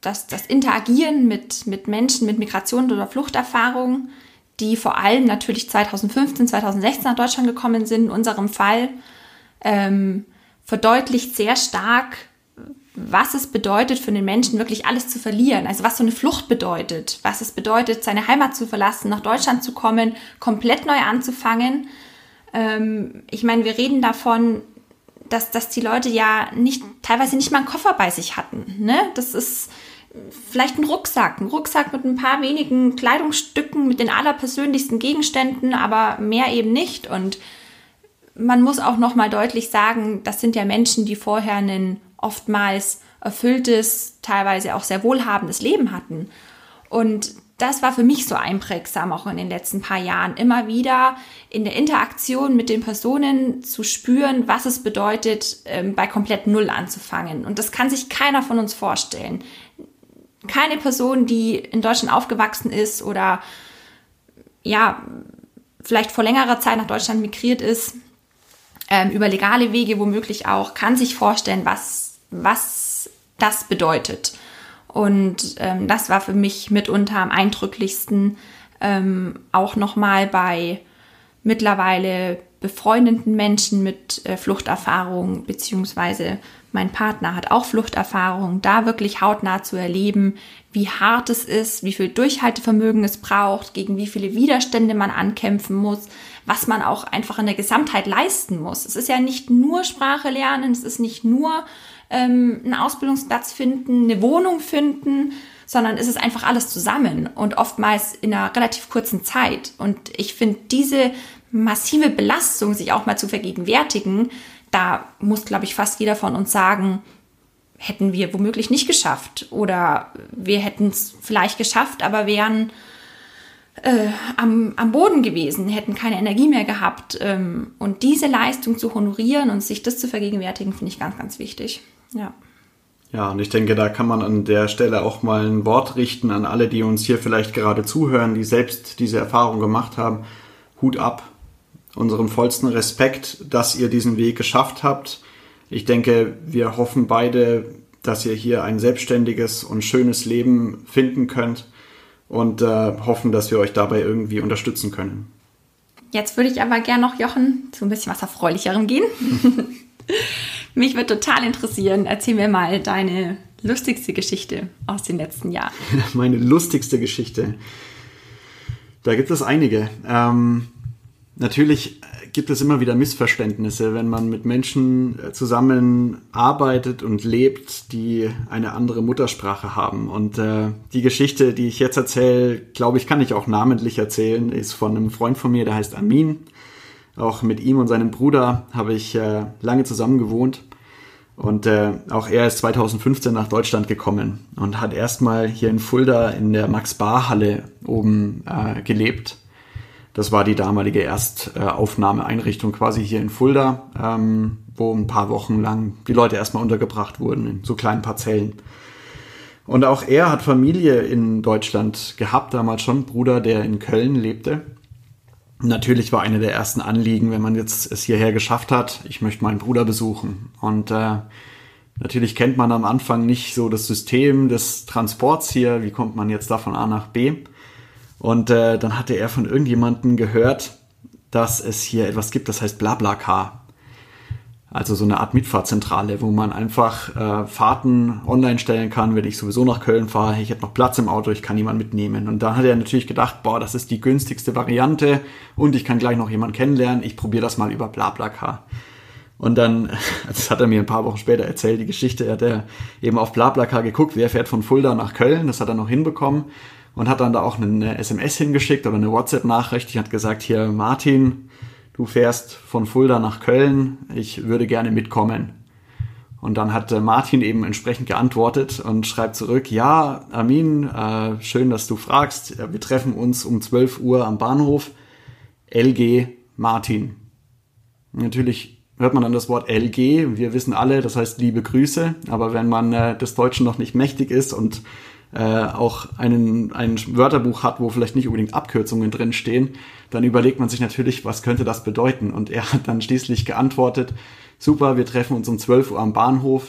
das, das Interagieren mit, mit Menschen mit Migration oder Fluchterfahrung, die vor allem natürlich 2015, 2016 nach Deutschland gekommen sind, in unserem Fall, ähm, verdeutlicht sehr stark, was es bedeutet für den Menschen wirklich alles zu verlieren. Also was so eine Flucht bedeutet, was es bedeutet, seine Heimat zu verlassen, nach Deutschland zu kommen, komplett neu anzufangen. Ähm, ich meine, wir reden davon, dass, dass die Leute ja nicht, teilweise nicht mal einen Koffer bei sich hatten. Ne? Das ist vielleicht ein Rucksack, ein Rucksack mit ein paar wenigen Kleidungsstücken, mit den allerpersönlichsten Gegenständen, aber mehr eben nicht. Und man muss auch noch mal deutlich sagen, das sind ja Menschen, die vorher ein oftmals erfülltes, teilweise auch sehr wohlhabendes Leben hatten. Und das war für mich so einprägsam auch in den letzten paar Jahren, immer wieder in der Interaktion mit den Personen zu spüren, was es bedeutet, ähm, bei komplett Null anzufangen. Und das kann sich keiner von uns vorstellen. Keine Person, die in Deutschland aufgewachsen ist oder ja, vielleicht vor längerer Zeit nach Deutschland migriert ist, ähm, über legale Wege womöglich auch, kann sich vorstellen, was, was das bedeutet. Und ähm, das war für mich mitunter am eindrücklichsten, ähm, auch nochmal bei mittlerweile befreundeten Menschen mit äh, Fluchterfahrung, beziehungsweise mein Partner hat auch Fluchterfahrung, da wirklich hautnah zu erleben, wie hart es ist, wie viel Durchhaltevermögen es braucht, gegen wie viele Widerstände man ankämpfen muss, was man auch einfach in der Gesamtheit leisten muss. Es ist ja nicht nur Sprache lernen, es ist nicht nur ähm, einen Ausbildungsplatz finden, eine Wohnung finden, sondern es ist einfach alles zusammen und oftmals in einer relativ kurzen Zeit. Und ich finde, diese massive Belastung, sich auch mal zu vergegenwärtigen, da muss, glaube ich, fast jeder von uns sagen, hätten wir womöglich nicht geschafft. Oder wir hätten es vielleicht geschafft, aber wären äh, am, am Boden gewesen, hätten keine Energie mehr gehabt. Ähm, und diese Leistung zu honorieren und sich das zu vergegenwärtigen, finde ich ganz, ganz wichtig. Ja. Ja, und ich denke, da kann man an der Stelle auch mal ein Wort richten an alle, die uns hier vielleicht gerade zuhören, die selbst diese Erfahrung gemacht haben. Hut ab. Unseren vollsten Respekt, dass ihr diesen Weg geschafft habt. Ich denke, wir hoffen beide, dass ihr hier ein selbstständiges und schönes Leben finden könnt und äh, hoffen, dass wir euch dabei irgendwie unterstützen können. Jetzt würde ich aber gerne noch, Jochen, zu ein bisschen was Erfreulicherem gehen. (laughs) Mich würde total interessieren, erzähl mir mal deine lustigste Geschichte aus den letzten Jahren. (laughs) Meine lustigste Geschichte. Da gibt es einige. Ähm, natürlich gibt es immer wieder Missverständnisse, wenn man mit Menschen äh, zusammenarbeitet und lebt, die eine andere Muttersprache haben. Und äh, die Geschichte, die ich jetzt erzähle, glaube ich, kann ich auch namentlich erzählen, ist von einem Freund von mir, der heißt Amin. Auch mit ihm und seinem Bruder habe ich äh, lange zusammen gewohnt. Und äh, auch er ist 2015 nach Deutschland gekommen und hat erstmal hier in Fulda in der Max-Bar-Halle oben äh, gelebt. Das war die damalige Erstaufnahmeeinrichtung quasi hier in Fulda, ähm, wo ein paar Wochen lang die Leute erstmal untergebracht wurden in so kleinen Parzellen. Und auch er hat Familie in Deutschland gehabt, damals schon, Bruder, der in Köln lebte. Natürlich war eine der ersten Anliegen, wenn man jetzt es hierher geschafft hat, ich möchte meinen Bruder besuchen. Und äh, natürlich kennt man am Anfang nicht so das System des Transports hier, wie kommt man jetzt da von A nach B. Und äh, dann hatte er von irgendjemandem gehört, dass es hier etwas gibt, das heißt BlaBlaCar. Also so eine Art Mitfahrzentrale, wo man einfach äh, Fahrten online stellen kann, wenn ich sowieso nach Köln fahre. Ich hätte noch Platz im Auto, ich kann jemanden mitnehmen. Und da hat er natürlich gedacht, boah, das ist die günstigste Variante und ich kann gleich noch jemanden kennenlernen. Ich probiere das mal über BlaBlaCar. Und dann, (laughs) das hat er mir ein paar Wochen später erzählt, die Geschichte, hat er eben auf BlaBlaCar geguckt, wer fährt von Fulda nach Köln. Das hat er noch hinbekommen und hat dann da auch eine SMS hingeschickt oder eine WhatsApp-Nachricht. Ich hat gesagt, hier Martin, du fährst von Fulda nach Köln, ich würde gerne mitkommen. Und dann hat äh, Martin eben entsprechend geantwortet und schreibt zurück, ja, Armin, äh, schön, dass du fragst. Wir treffen uns um 12 Uhr am Bahnhof. LG Martin. Natürlich hört man dann das Wort LG. Wir wissen alle, das heißt liebe Grüße. Aber wenn man äh, des Deutschen noch nicht mächtig ist und äh, auch einen, ein Wörterbuch hat, wo vielleicht nicht unbedingt Abkürzungen drin stehen, dann überlegt man sich natürlich, was könnte das bedeuten? Und er hat dann schließlich geantwortet, super, wir treffen uns um 12 Uhr am Bahnhof,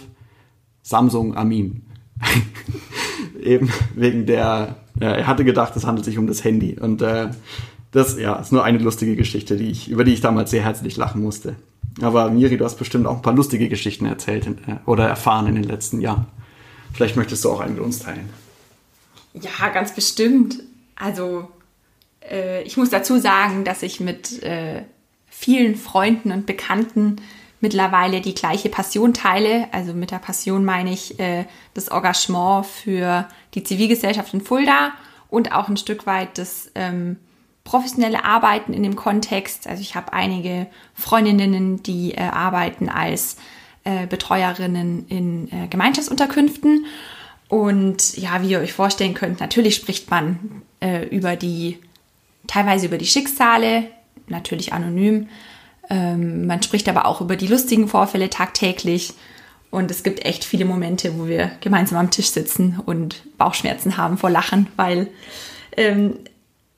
Samsung Amin. (laughs) Eben wegen der, ja, er hatte gedacht, es handelt sich um das Handy. Und äh, das ja, ist nur eine lustige Geschichte, die ich, über die ich damals sehr herzlich lachen musste. Aber Miri, du hast bestimmt auch ein paar lustige Geschichten erzählt äh, oder erfahren in den letzten Jahren. Vielleicht möchtest du auch einen mit uns teilen. Ja, ganz bestimmt. Also äh, ich muss dazu sagen, dass ich mit äh, vielen Freunden und Bekannten mittlerweile die gleiche Passion teile. Also mit der Passion meine ich äh, das Engagement für die Zivilgesellschaft in Fulda und auch ein Stück weit das ähm, professionelle Arbeiten in dem Kontext. Also ich habe einige Freundinnen, die äh, arbeiten als äh, Betreuerinnen in äh, Gemeinschaftsunterkünften. Und ja, wie ihr euch vorstellen könnt, natürlich spricht man äh, über die teilweise über die Schicksale, natürlich anonym. Ähm, man spricht aber auch über die lustigen Vorfälle tagtäglich. Und es gibt echt viele Momente, wo wir gemeinsam am Tisch sitzen und Bauchschmerzen haben vor Lachen, weil ähm,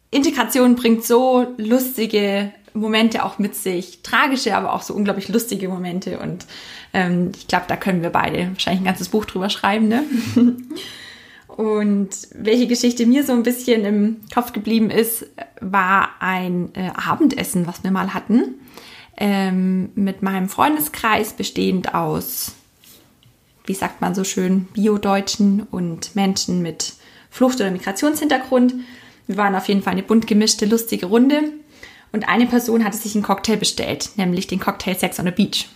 Integration bringt so lustige Momente auch mit sich, tragische, aber auch so unglaublich lustige Momente. Und ähm, ich glaube, da können wir beide wahrscheinlich ein ganzes Buch drüber schreiben. Ne? (laughs) Und welche Geschichte mir so ein bisschen im Kopf geblieben ist, war ein äh, Abendessen, was wir mal hatten, ähm, mit meinem Freundeskreis, bestehend aus, wie sagt man so schön, Bio-Deutschen und Menschen mit Flucht- oder Migrationshintergrund. Wir waren auf jeden Fall eine bunt gemischte, lustige Runde. Und eine Person hatte sich einen Cocktail bestellt, nämlich den Cocktail Sex on the Beach.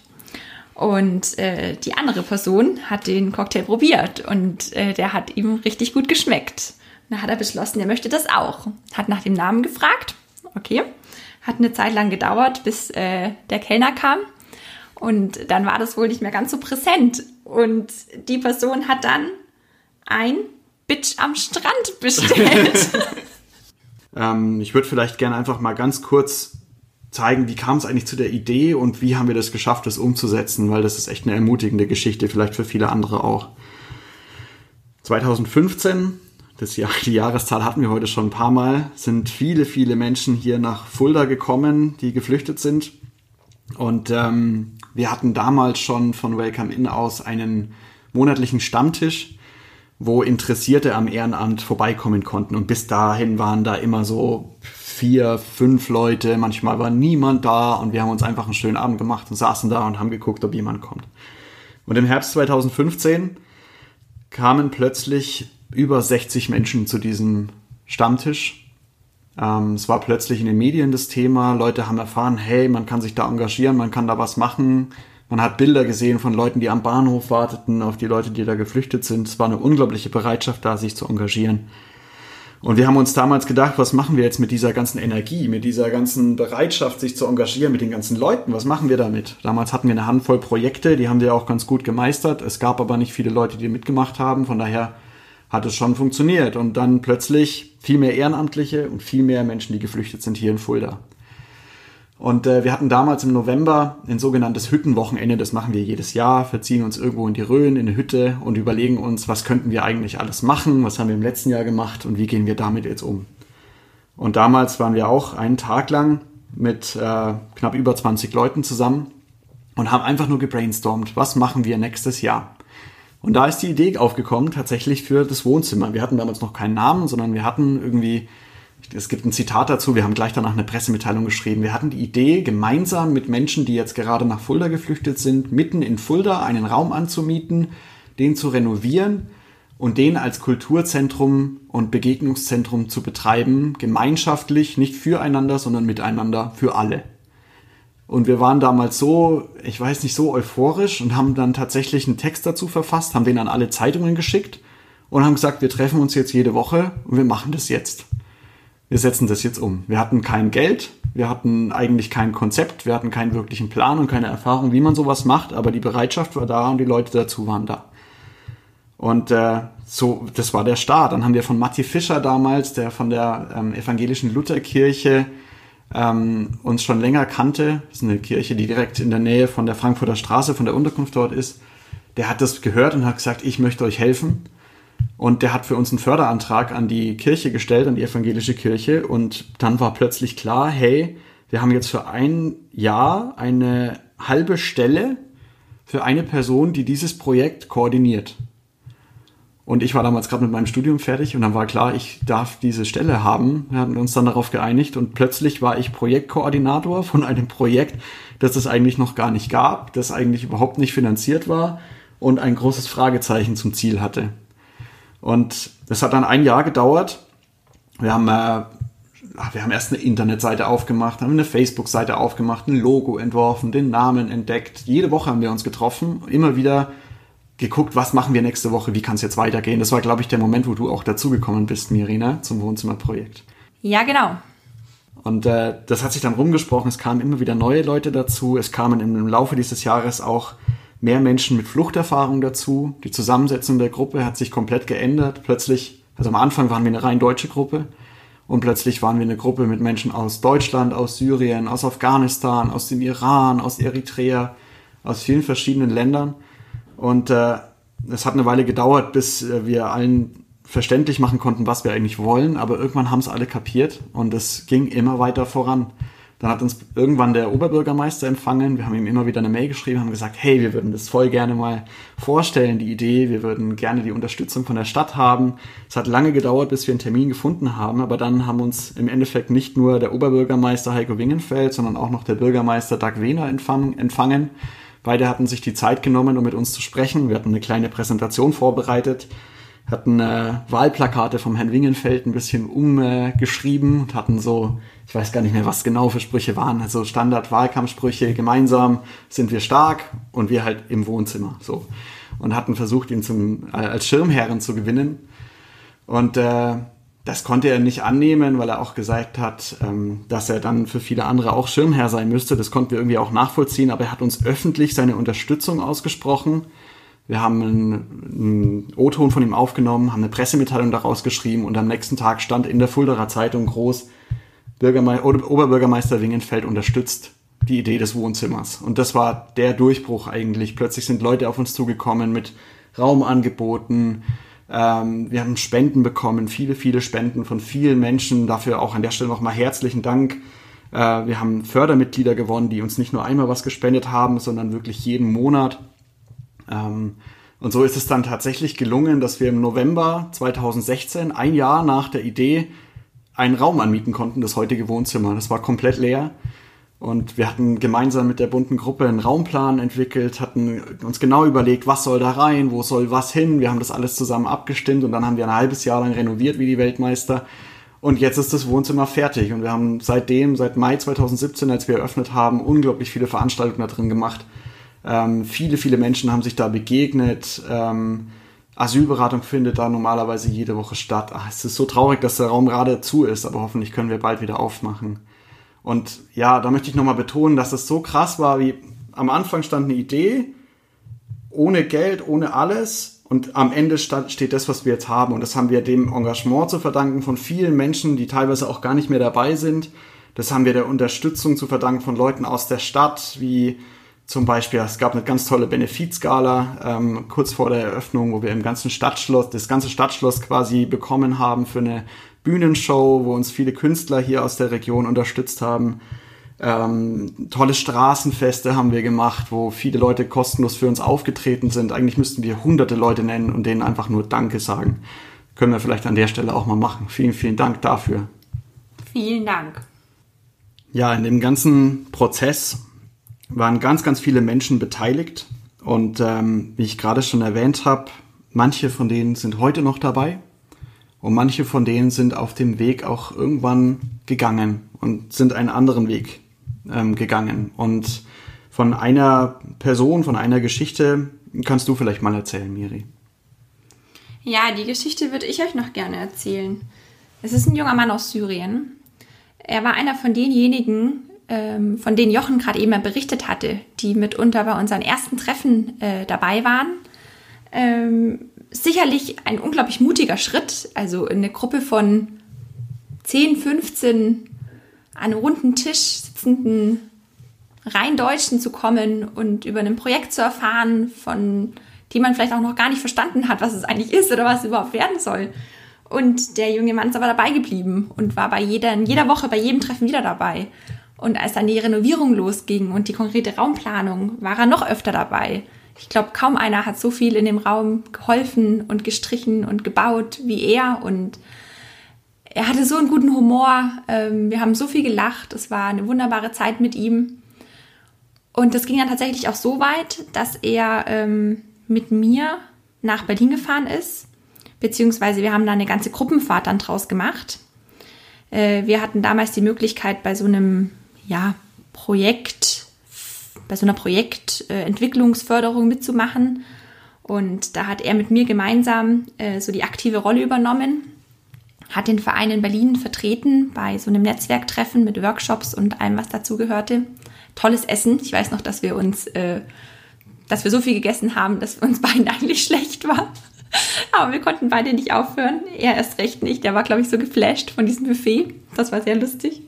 Und äh, die andere Person hat den Cocktail probiert und äh, der hat ihm richtig gut geschmeckt. Und da hat er beschlossen, er möchte das auch. Hat nach dem Namen gefragt. Okay. Hat eine Zeit lang gedauert, bis äh, der Kellner kam. Und dann war das wohl nicht mehr ganz so präsent. Und die Person hat dann ein Bitch am Strand bestellt. (laughs) (laughs) ähm, ich würde vielleicht gerne einfach mal ganz kurz zeigen, wie kam es eigentlich zu der Idee und wie haben wir das geschafft, das umzusetzen, weil das ist echt eine ermutigende Geschichte, vielleicht für viele andere auch. 2015, das Jahr, die Jahreszahl hatten wir heute schon ein paar Mal, sind viele, viele Menschen hier nach Fulda gekommen, die geflüchtet sind. Und ähm, wir hatten damals schon von Welcome In aus einen monatlichen Stammtisch, wo Interessierte am Ehrenamt vorbeikommen konnten. Und bis dahin waren da immer so vier, fünf Leute, manchmal war niemand da und wir haben uns einfach einen schönen Abend gemacht und saßen da und haben geguckt, ob jemand kommt. Und im Herbst 2015 kamen plötzlich über 60 Menschen zu diesem Stammtisch. Ähm, es war plötzlich in den Medien das Thema. Leute haben erfahren, hey, man kann sich da engagieren, man kann da was machen. Man hat Bilder gesehen von Leuten, die am Bahnhof warteten, auf die Leute, die da geflüchtet sind. Es war eine unglaubliche Bereitschaft da, sich zu engagieren. Und wir haben uns damals gedacht, was machen wir jetzt mit dieser ganzen Energie, mit dieser ganzen Bereitschaft, sich zu engagieren, mit den ganzen Leuten? Was machen wir damit? Damals hatten wir eine Handvoll Projekte, die haben wir auch ganz gut gemeistert. Es gab aber nicht viele Leute, die mitgemacht haben. Von daher hat es schon funktioniert. Und dann plötzlich viel mehr Ehrenamtliche und viel mehr Menschen, die geflüchtet sind hier in Fulda. Und äh, wir hatten damals im November ein sogenanntes Hüttenwochenende, das machen wir jedes Jahr, verziehen uns irgendwo in die Rhön, in eine Hütte und überlegen uns, was könnten wir eigentlich alles machen, was haben wir im letzten Jahr gemacht und wie gehen wir damit jetzt um. Und damals waren wir auch einen Tag lang mit äh, knapp über 20 Leuten zusammen und haben einfach nur gebrainstormt, was machen wir nächstes Jahr. Und da ist die Idee aufgekommen, tatsächlich für das Wohnzimmer. Wir hatten damals noch keinen Namen, sondern wir hatten irgendwie es gibt ein Zitat dazu, wir haben gleich danach eine Pressemitteilung geschrieben. Wir hatten die Idee, gemeinsam mit Menschen, die jetzt gerade nach Fulda geflüchtet sind, mitten in Fulda einen Raum anzumieten, den zu renovieren und den als Kulturzentrum und Begegnungszentrum zu betreiben, gemeinschaftlich, nicht füreinander, sondern miteinander, für alle. Und wir waren damals so, ich weiß nicht, so euphorisch und haben dann tatsächlich einen Text dazu verfasst, haben den an alle Zeitungen geschickt und haben gesagt, wir treffen uns jetzt jede Woche und wir machen das jetzt wir setzen das jetzt um. Wir hatten kein Geld, wir hatten eigentlich kein Konzept, wir hatten keinen wirklichen Plan und keine Erfahrung, wie man sowas macht, aber die Bereitschaft war da und die Leute dazu waren da. Und äh, so, das war der Start. Dann haben wir von Matti Fischer damals, der von der ähm, evangelischen Lutherkirche ähm, uns schon länger kannte, das ist eine Kirche, die direkt in der Nähe von der Frankfurter Straße, von der Unterkunft dort ist, der hat das gehört und hat gesagt, ich möchte euch helfen. Und der hat für uns einen Förderantrag an die Kirche gestellt, an die evangelische Kirche. Und dann war plötzlich klar, hey, wir haben jetzt für ein Jahr eine halbe Stelle für eine Person, die dieses Projekt koordiniert. Und ich war damals gerade mit meinem Studium fertig und dann war klar, ich darf diese Stelle haben. Wir hatten uns dann darauf geeinigt und plötzlich war ich Projektkoordinator von einem Projekt, das es eigentlich noch gar nicht gab, das eigentlich überhaupt nicht finanziert war und ein großes Fragezeichen zum Ziel hatte. Und das hat dann ein Jahr gedauert. Wir haben, äh, wir haben erst eine Internetseite aufgemacht, haben eine Facebook-Seite aufgemacht, ein Logo entworfen, den Namen entdeckt. Jede Woche haben wir uns getroffen, immer wieder geguckt, was machen wir nächste Woche, wie kann es jetzt weitergehen. Das war, glaube ich, der Moment, wo du auch dazugekommen bist, Mirina, zum Wohnzimmerprojekt. Ja, genau. Und äh, das hat sich dann rumgesprochen, es kamen immer wieder neue Leute dazu, es kamen im Laufe dieses Jahres auch mehr Menschen mit Fluchterfahrung dazu. Die Zusammensetzung der Gruppe hat sich komplett geändert. Plötzlich, also am Anfang waren wir eine rein deutsche Gruppe und plötzlich waren wir eine Gruppe mit Menschen aus Deutschland, aus Syrien, aus Afghanistan, aus dem Iran, aus Eritrea, aus vielen verschiedenen Ländern. Und äh, es hat eine Weile gedauert, bis äh, wir allen verständlich machen konnten, was wir eigentlich wollen, aber irgendwann haben es alle kapiert und es ging immer weiter voran. Dann hat uns irgendwann der Oberbürgermeister empfangen. Wir haben ihm immer wieder eine Mail geschrieben, haben gesagt, hey, wir würden das voll gerne mal vorstellen, die Idee. Wir würden gerne die Unterstützung von der Stadt haben. Es hat lange gedauert, bis wir einen Termin gefunden haben, aber dann haben uns im Endeffekt nicht nur der Oberbürgermeister Heiko Wingenfeld, sondern auch noch der Bürgermeister Doug Wehner empfangen. Beide hatten sich die Zeit genommen, um mit uns zu sprechen. Wir hatten eine kleine Präsentation vorbereitet hatten äh, Wahlplakate vom Herrn Wingenfeld ein bisschen umgeschrieben äh, und hatten so, ich weiß gar nicht mehr, was genau für Sprüche waren, also Standard-Wahlkampfsprüche, gemeinsam sind wir stark und wir halt im Wohnzimmer, so. Und hatten versucht, ihn zum, äh, als Schirmherren zu gewinnen. Und äh, das konnte er nicht annehmen, weil er auch gesagt hat, ähm, dass er dann für viele andere auch Schirmherr sein müsste. Das konnten wir irgendwie auch nachvollziehen, aber er hat uns öffentlich seine Unterstützung ausgesprochen Wir haben einen, O-Ton von ihm aufgenommen, haben eine Pressemitteilung daraus geschrieben und am nächsten Tag stand in der Fulderer Zeitung groß, Bürgerme Oberbürgermeister Wingenfeld unterstützt die Idee des Wohnzimmers. Und das war der Durchbruch eigentlich. Plötzlich sind Leute auf uns zugekommen mit Raumangeboten. Ähm, wir haben Spenden bekommen, viele, viele Spenden von vielen Menschen. Dafür auch an der Stelle nochmal herzlichen Dank. Äh, wir haben Fördermitglieder gewonnen, die uns nicht nur einmal was gespendet haben, sondern wirklich jeden Monat. Ähm, und so ist es dann tatsächlich gelungen, dass wir im November 2016, ein Jahr nach der Idee, einen Raum anmieten konnten, das heutige Wohnzimmer. Das war komplett leer. Und wir hatten gemeinsam mit der bunten Gruppe einen Raumplan entwickelt, hatten uns genau überlegt, was soll da rein, wo soll was hin. Wir haben das alles zusammen abgestimmt und dann haben wir ein halbes Jahr lang renoviert wie die Weltmeister. Und jetzt ist das Wohnzimmer fertig und wir haben seitdem, seit Mai 2017, als wir eröffnet haben, unglaublich viele Veranstaltungen da drin gemacht. Ähm, viele, viele Menschen haben sich da begegnet. Ähm, Asylberatung findet da normalerweise jede Woche statt. Ach, es ist so traurig, dass der Raum gerade zu ist, aber hoffentlich können wir bald wieder aufmachen. Und ja, da möchte ich nochmal betonen, dass es so krass war, wie am Anfang stand eine Idee, ohne Geld, ohne alles. Und am Ende steht das, was wir jetzt haben. Und das haben wir dem Engagement zu verdanken von vielen Menschen, die teilweise auch gar nicht mehr dabei sind. Das haben wir der Unterstützung zu verdanken von Leuten aus der Stadt, wie zum Beispiel, es gab eine ganz tolle Benefizgala ähm, kurz vor der Eröffnung, wo wir im ganzen Stadtschloss, das ganze Stadtschloss quasi bekommen haben für eine Bühnenshow, wo uns viele Künstler hier aus der Region unterstützt haben. Ähm, tolle Straßenfeste haben wir gemacht, wo viele Leute kostenlos für uns aufgetreten sind. Eigentlich müssten wir hunderte Leute nennen und denen einfach nur Danke sagen. Können wir vielleicht an der Stelle auch mal machen. Vielen, vielen Dank dafür. Vielen Dank. Ja, in dem ganzen Prozess waren ganz, ganz viele Menschen beteiligt. Und ähm, wie ich gerade schon erwähnt habe, manche von denen sind heute noch dabei. Und manche von denen sind auf dem Weg auch irgendwann gegangen und sind einen anderen Weg ähm, gegangen. Und von einer Person, von einer Geschichte kannst du vielleicht mal erzählen, Miri. Ja, die Geschichte würde ich euch noch gerne erzählen. Es ist ein junger Mann aus Syrien. Er war einer von denjenigen, ähm, von denen Jochen gerade eben berichtet hatte, die mitunter bei unseren ersten Treffen äh, dabei waren. Ähm, sicherlich ein unglaublich mutiger Schritt, also in eine Gruppe von 10, 15 an einem runden Tisch sitzenden rein Deutschen zu kommen und über ein Projekt zu erfahren, von dem man vielleicht auch noch gar nicht verstanden hat, was es eigentlich ist oder was es überhaupt werden soll. Und der junge Mann ist aber dabei geblieben und war bei jeder, in jeder Woche bei jedem Treffen wieder dabei. Und als dann die Renovierung losging und die konkrete Raumplanung, war er noch öfter dabei. Ich glaube, kaum einer hat so viel in dem Raum geholfen und gestrichen und gebaut wie er. Und er hatte so einen guten Humor. Ähm, wir haben so viel gelacht. Es war eine wunderbare Zeit mit ihm. Und das ging dann tatsächlich auch so weit, dass er ähm, mit mir nach Berlin gefahren ist. Beziehungsweise wir haben da eine ganze Gruppenfahrt dann draus gemacht. Äh, wir hatten damals die Möglichkeit, bei so einem ja, Projekt bei so einer Projektentwicklungsförderung mitzumachen. Und da hat er mit mir gemeinsam äh, so die aktive Rolle übernommen, hat den Verein in Berlin vertreten bei so einem Netzwerktreffen mit Workshops und allem, was dazu gehörte. Tolles Essen. Ich weiß noch, dass wir uns, äh, dass wir so viel gegessen haben, dass uns beiden (laughs) eigentlich schlecht war. Aber wir konnten beide nicht aufhören. Er erst recht nicht. Der war, glaube ich, so geflasht von diesem Buffet. Das war sehr lustig.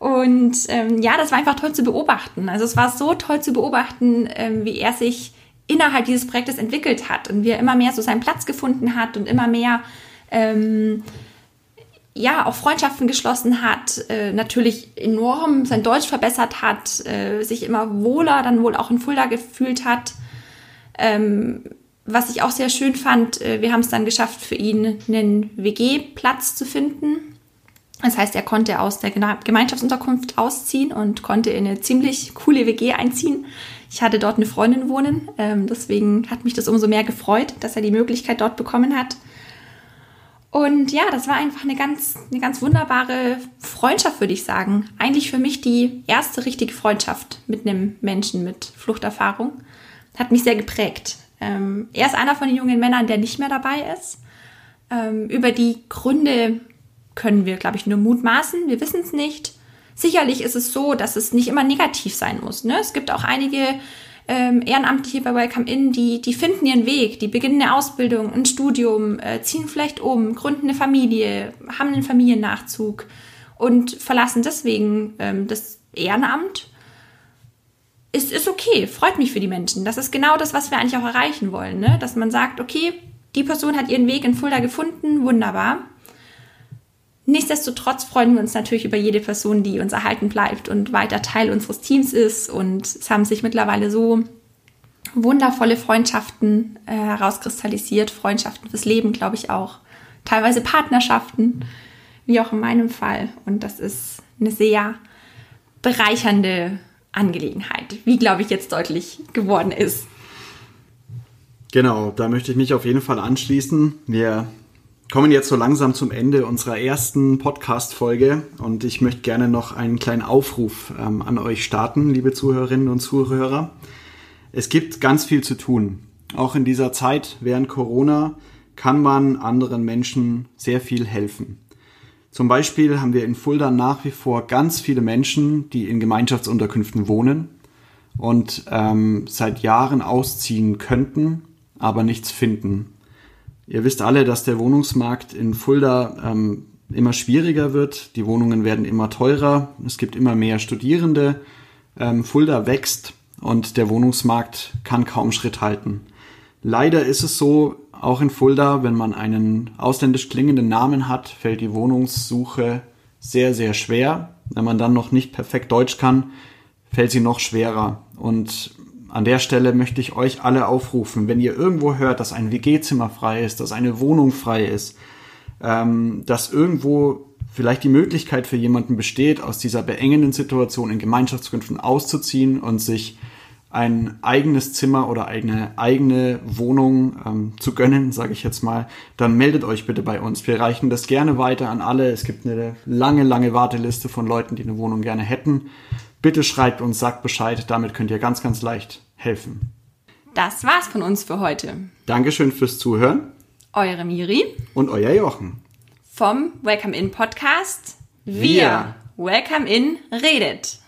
Und ähm, ja, das war einfach toll zu beobachten. Also es war so toll zu beobachten, ähm, wie er sich innerhalb dieses Projektes entwickelt hat und wie er immer mehr so seinen Platz gefunden hat und immer mehr ähm, ja auch Freundschaften geschlossen hat, äh, natürlich enorm sein Deutsch verbessert hat, äh, sich immer wohler dann wohl auch in Fulda gefühlt hat. Ähm, was ich auch sehr schön fand, äh, wir haben es dann geschafft, für ihn einen WG-Platz zu finden das heißt, er konnte aus der Gemeinschaftsunterkunft ausziehen und konnte in eine ziemlich coole WG einziehen. Ich hatte dort eine Freundin wohnen, ähm, deswegen hat mich das umso mehr gefreut, dass er die Möglichkeit dort bekommen hat. Und ja, das war einfach eine ganz, eine ganz wunderbare Freundschaft, würde ich sagen. Eigentlich für mich die erste richtige Freundschaft mit einem Menschen mit Fluchterfahrung. Hat mich sehr geprägt. Ähm, er ist einer von den jungen Männern, der nicht mehr dabei ist. Ähm, über die Gründe können wir, glaube ich, nur mutmaßen. Wir wissen es nicht. Sicherlich ist es so, dass es nicht immer negativ sein muss. Ne? Es gibt auch einige ähm, Ehrenamtliche bei Welcome In, die, die finden ihren Weg, die beginnen eine Ausbildung, ein Studium, äh, ziehen vielleicht um, gründen eine Familie, haben einen Familiennachzug und verlassen deswegen ähm, das Ehrenamt. Ist, ist okay, freut mich für die Menschen. Das ist genau das, was wir eigentlich auch erreichen wollen, ne? dass man sagt, okay, die Person hat ihren Weg in Fulda gefunden, wunderbar. Nichtsdestotrotz freuen wir uns natürlich über jede Person, die uns erhalten bleibt und weiter Teil unseres Teams ist. Und es haben sich mittlerweile so wundervolle Freundschaften äh, herauskristallisiert. Freundschaften fürs Leben, glaube ich auch. Teilweise Partnerschaften, wie auch in meinem Fall. Und das ist eine sehr bereichernde Angelegenheit, wie, glaube ich, jetzt deutlich geworden ist. Genau, da möchte ich mich auf jeden Fall anschließen. Wir kommen jetzt so langsam zum Ende unserer ersten Podcast-Folge und ich möchte gerne noch einen kleinen Aufruf ähm, an euch starten, liebe Zuhörerinnen und Zuhörer. Es gibt ganz viel zu tun. Auch in dieser Zeit während Corona kann man anderen Menschen sehr viel helfen. Zum Beispiel haben wir in Fulda nach wie vor ganz viele Menschen, die in Gemeinschaftsunterkünften wohnen und ähm, seit Jahren ausziehen könnten, aber nichts finden. Ihr wisst alle, dass der Wohnungsmarkt in Fulda ähm, immer schwieriger wird. Die Wohnungen werden immer teurer. Es gibt immer mehr Studierende. Ähm, Fulda wächst und der Wohnungsmarkt kann kaum Schritt halten. Leider ist es so, auch in Fulda, wenn man einen ausländisch klingenden Namen hat, fällt die Wohnungssuche sehr, sehr schwer. Wenn man dann noch nicht perfekt Deutsch kann, fällt sie noch schwerer. Und an der Stelle möchte ich euch alle aufrufen, wenn ihr irgendwo hört, dass ein WG-Zimmer frei ist, dass eine Wohnung frei ist, ähm, dass irgendwo vielleicht die Möglichkeit für jemanden besteht, aus dieser beengenden Situation in Gemeinschaftsgründen auszuziehen und sich ein eigenes Zimmer oder eine eigene Wohnung ähm, zu gönnen, sage ich jetzt mal, dann meldet euch bitte bei uns. Wir reichen das gerne weiter an alle. Es gibt eine lange, lange Warteliste von Leuten, die eine Wohnung gerne hätten. Bitte schreibt uns, sagt Bescheid, damit könnt ihr ganz, ganz leicht helfen. Das war's von uns für heute. Dankeschön fürs Zuhören. Eure Miri. Und euer Jochen. Vom Welcome In Podcast. Wir. Welcome In redet.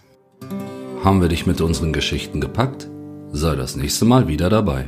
Haben wir dich mit unseren Geschichten gepackt? Sei das nächste Mal wieder dabei.